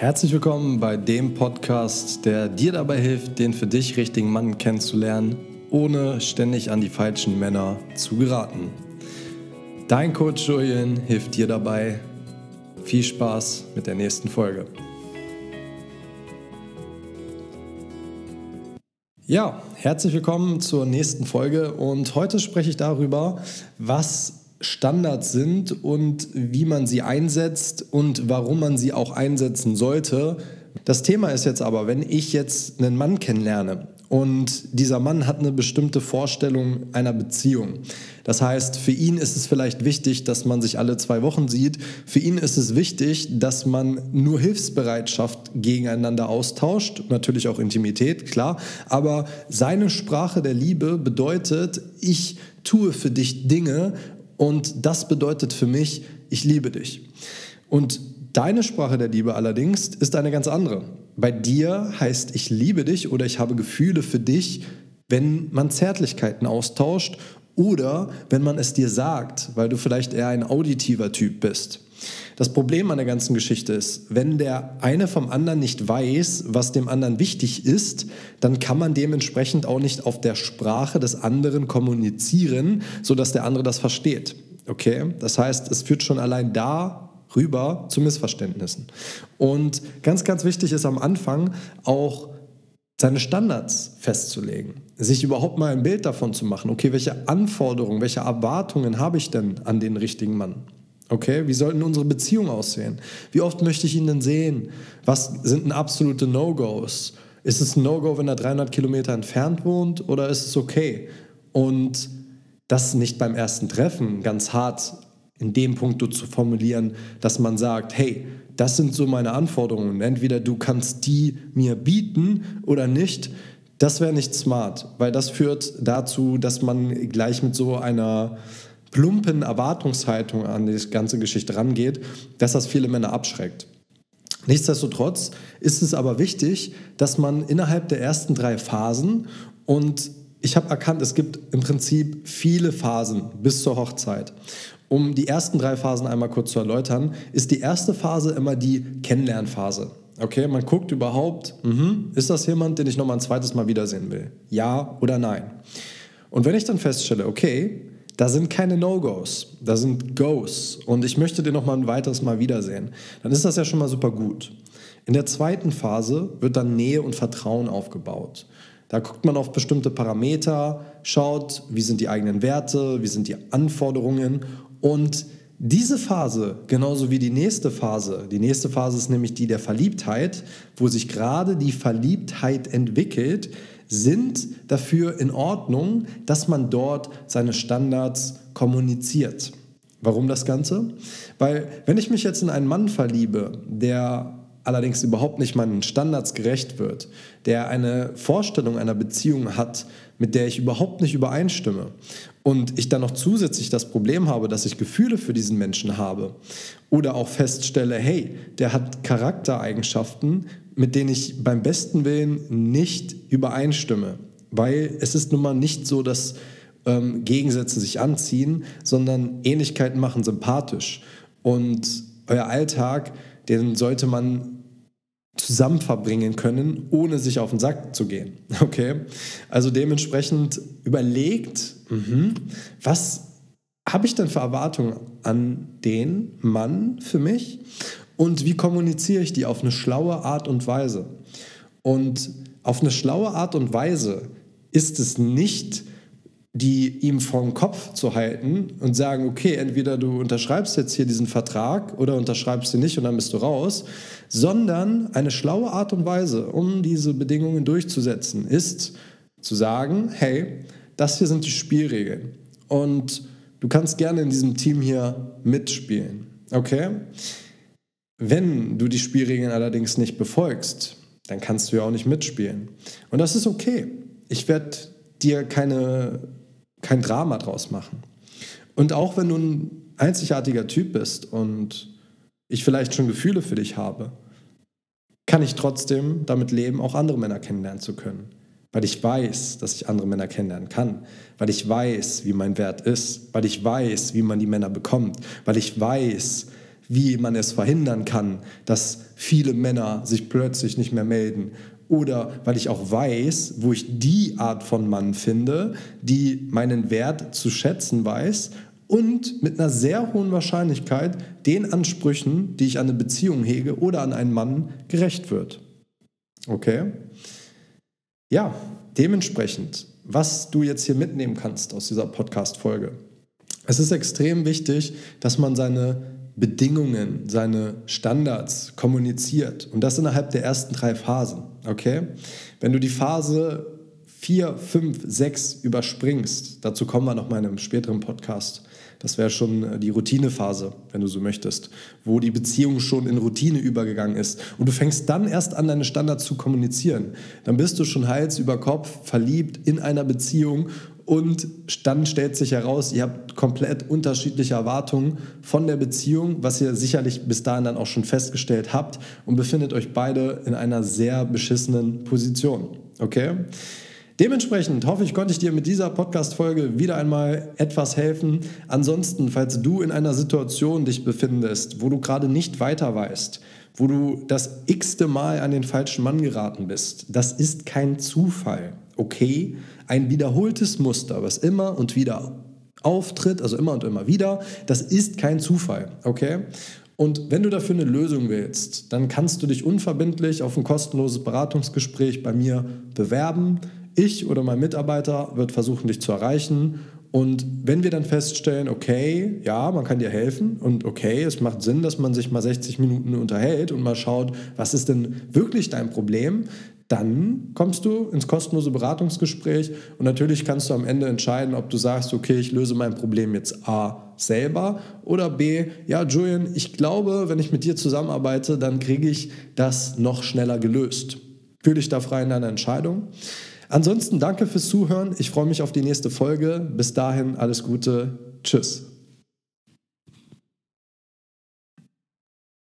Herzlich willkommen bei dem Podcast, der dir dabei hilft, den für dich richtigen Mann kennenzulernen, ohne ständig an die falschen Männer zu geraten. Dein Coach Julian hilft dir dabei. Viel Spaß mit der nächsten Folge. Ja, herzlich willkommen zur nächsten Folge und heute spreche ich darüber, was Standards sind und wie man sie einsetzt und warum man sie auch einsetzen sollte. Das Thema ist jetzt aber, wenn ich jetzt einen Mann kennenlerne und dieser Mann hat eine bestimmte Vorstellung einer Beziehung. Das heißt, für ihn ist es vielleicht wichtig, dass man sich alle zwei Wochen sieht. Für ihn ist es wichtig, dass man nur Hilfsbereitschaft gegeneinander austauscht. Natürlich auch Intimität, klar. Aber seine Sprache der Liebe bedeutet, ich tue für dich Dinge und das bedeutet für mich, ich liebe dich. Und deine Sprache der Liebe allerdings ist eine ganz andere. Bei dir heißt ich liebe dich oder ich habe Gefühle für dich, wenn man Zärtlichkeiten austauscht oder wenn man es dir sagt, weil du vielleicht eher ein auditiver Typ bist. Das Problem an der ganzen Geschichte ist, wenn der eine vom anderen nicht weiß, was dem anderen wichtig ist, dann kann man dementsprechend auch nicht auf der Sprache des anderen kommunizieren, sodass der andere das versteht. Okay? Das heißt, es führt schon allein da rüber zu Missverständnissen. Und ganz, ganz wichtig ist am Anfang auch seine Standards festzulegen, sich überhaupt mal ein Bild davon zu machen, okay, welche Anforderungen, welche Erwartungen habe ich denn an den richtigen Mann? Okay, wie sollten unsere Beziehungen aussehen? Wie oft möchte ich ihn denn sehen? Was sind denn absolute No-Gos? Ist es ein No-Go, wenn er 300 Kilometer entfernt wohnt oder ist es okay? Und das nicht beim ersten Treffen ganz hart in dem Punkt zu formulieren, dass man sagt, hey, das sind so meine Anforderungen. Entweder du kannst die mir bieten oder nicht. Das wäre nicht smart, weil das führt dazu, dass man gleich mit so einer plumpen Erwartungshaltung an die ganze Geschichte rangeht, dass das viele Männer abschreckt. Nichtsdestotrotz ist es aber wichtig, dass man innerhalb der ersten drei Phasen und ich habe erkannt, es gibt im Prinzip viele Phasen bis zur Hochzeit. Um die ersten drei Phasen einmal kurz zu erläutern, ist die erste Phase immer die Kennenlernphase. Okay, man guckt überhaupt, mh, ist das jemand, den ich nochmal ein zweites Mal wiedersehen will? Ja oder nein? Und wenn ich dann feststelle, okay, da sind keine No-Gos, da sind Goes und ich möchte den noch mal ein weiteres Mal wiedersehen, dann ist das ja schon mal super gut. In der zweiten Phase wird dann Nähe und Vertrauen aufgebaut. Da guckt man auf bestimmte Parameter, schaut, wie sind die eigenen Werte, wie sind die Anforderungen und diese Phase, genauso wie die nächste Phase, die nächste Phase ist nämlich die der Verliebtheit, wo sich gerade die Verliebtheit entwickelt, sind dafür in Ordnung, dass man dort seine Standards kommuniziert. Warum das Ganze? Weil wenn ich mich jetzt in einen Mann verliebe, der allerdings überhaupt nicht meinen Standards gerecht wird, der eine Vorstellung einer Beziehung hat, mit der ich überhaupt nicht übereinstimme und ich dann noch zusätzlich das Problem habe, dass ich Gefühle für diesen Menschen habe oder auch feststelle, hey, der hat Charaktereigenschaften, mit denen ich beim besten Willen nicht übereinstimme. Weil es ist nun mal nicht so, dass ähm, Gegensätze sich anziehen, sondern Ähnlichkeiten machen sympathisch. Und euer Alltag, den sollte man zusammen verbringen können, ohne sich auf den Sack zu gehen. Okay? Also dementsprechend überlegt, mh, was habe ich denn für Erwartungen an den Mann für mich? Und wie kommuniziere ich die auf eine schlaue Art und Weise? Und auf eine schlaue Art und Weise ist es nicht, die ihm vor den Kopf zu halten und sagen, okay, entweder du unterschreibst jetzt hier diesen Vertrag oder unterschreibst ihn nicht und dann bist du raus, sondern eine schlaue Art und Weise, um diese Bedingungen durchzusetzen, ist zu sagen, hey, das hier sind die Spielregeln und du kannst gerne in diesem Team hier mitspielen, okay? Wenn du die Spielregeln allerdings nicht befolgst, dann kannst du ja auch nicht mitspielen. Und das ist okay. Ich werde dir keine, kein Drama draus machen. Und auch wenn du ein einzigartiger Typ bist und ich vielleicht schon Gefühle für dich habe, kann ich trotzdem damit leben, auch andere Männer kennenlernen zu können. Weil ich weiß, dass ich andere Männer kennenlernen kann. Weil ich weiß, wie mein Wert ist. Weil ich weiß, wie man die Männer bekommt. Weil ich weiß, wie man es verhindern kann, dass viele Männer sich plötzlich nicht mehr melden. Oder weil ich auch weiß, wo ich die Art von Mann finde, die meinen Wert zu schätzen weiß und mit einer sehr hohen Wahrscheinlichkeit den Ansprüchen, die ich an eine Beziehung hege oder an einen Mann, gerecht wird. Okay? Ja, dementsprechend, was du jetzt hier mitnehmen kannst aus dieser Podcast-Folge. Es ist extrem wichtig, dass man seine Bedingungen, seine Standards kommuniziert. Und das innerhalb der ersten drei Phasen. Okay? Wenn du die Phase 4, 5, 6 überspringst, dazu kommen wir noch mal in einem späteren Podcast, das wäre schon äh, die Routinephase, wenn du so möchtest, wo die Beziehung schon in Routine übergegangen ist. Und du fängst dann erst an, deine Standards zu kommunizieren. Dann bist du schon Hals über Kopf verliebt in einer Beziehung und dann stellt sich heraus, ihr habt komplett unterschiedliche Erwartungen von der Beziehung, was ihr sicherlich bis dahin dann auch schon festgestellt habt und befindet euch beide in einer sehr beschissenen Position. Okay? Dementsprechend hoffe ich, konnte ich dir mit dieser Podcast-Folge wieder einmal etwas helfen. Ansonsten, falls du in einer Situation dich befindest, wo du gerade nicht weiter weißt, wo du das x-te Mal an den falschen Mann geraten bist, das ist kein Zufall, okay? Ein wiederholtes Muster, was immer und wieder auftritt, also immer und immer wieder, das ist kein Zufall, okay? Und wenn du dafür eine Lösung willst, dann kannst du dich unverbindlich auf ein kostenloses Beratungsgespräch bei mir bewerben. Ich oder mein Mitarbeiter wird versuchen, dich zu erreichen. Und wenn wir dann feststellen, okay, ja, man kann dir helfen und okay, es macht Sinn, dass man sich mal 60 Minuten unterhält und mal schaut, was ist denn wirklich dein Problem, dann kommst du ins kostenlose Beratungsgespräch und natürlich kannst du am Ende entscheiden, ob du sagst, okay, ich löse mein Problem jetzt A selber oder B, ja, Julian, ich glaube, wenn ich mit dir zusammenarbeite, dann kriege ich das noch schneller gelöst. Fühle dich da frei in deiner Entscheidung. Ansonsten danke fürs Zuhören. Ich freue mich auf die nächste Folge. Bis dahin alles Gute. Tschüss.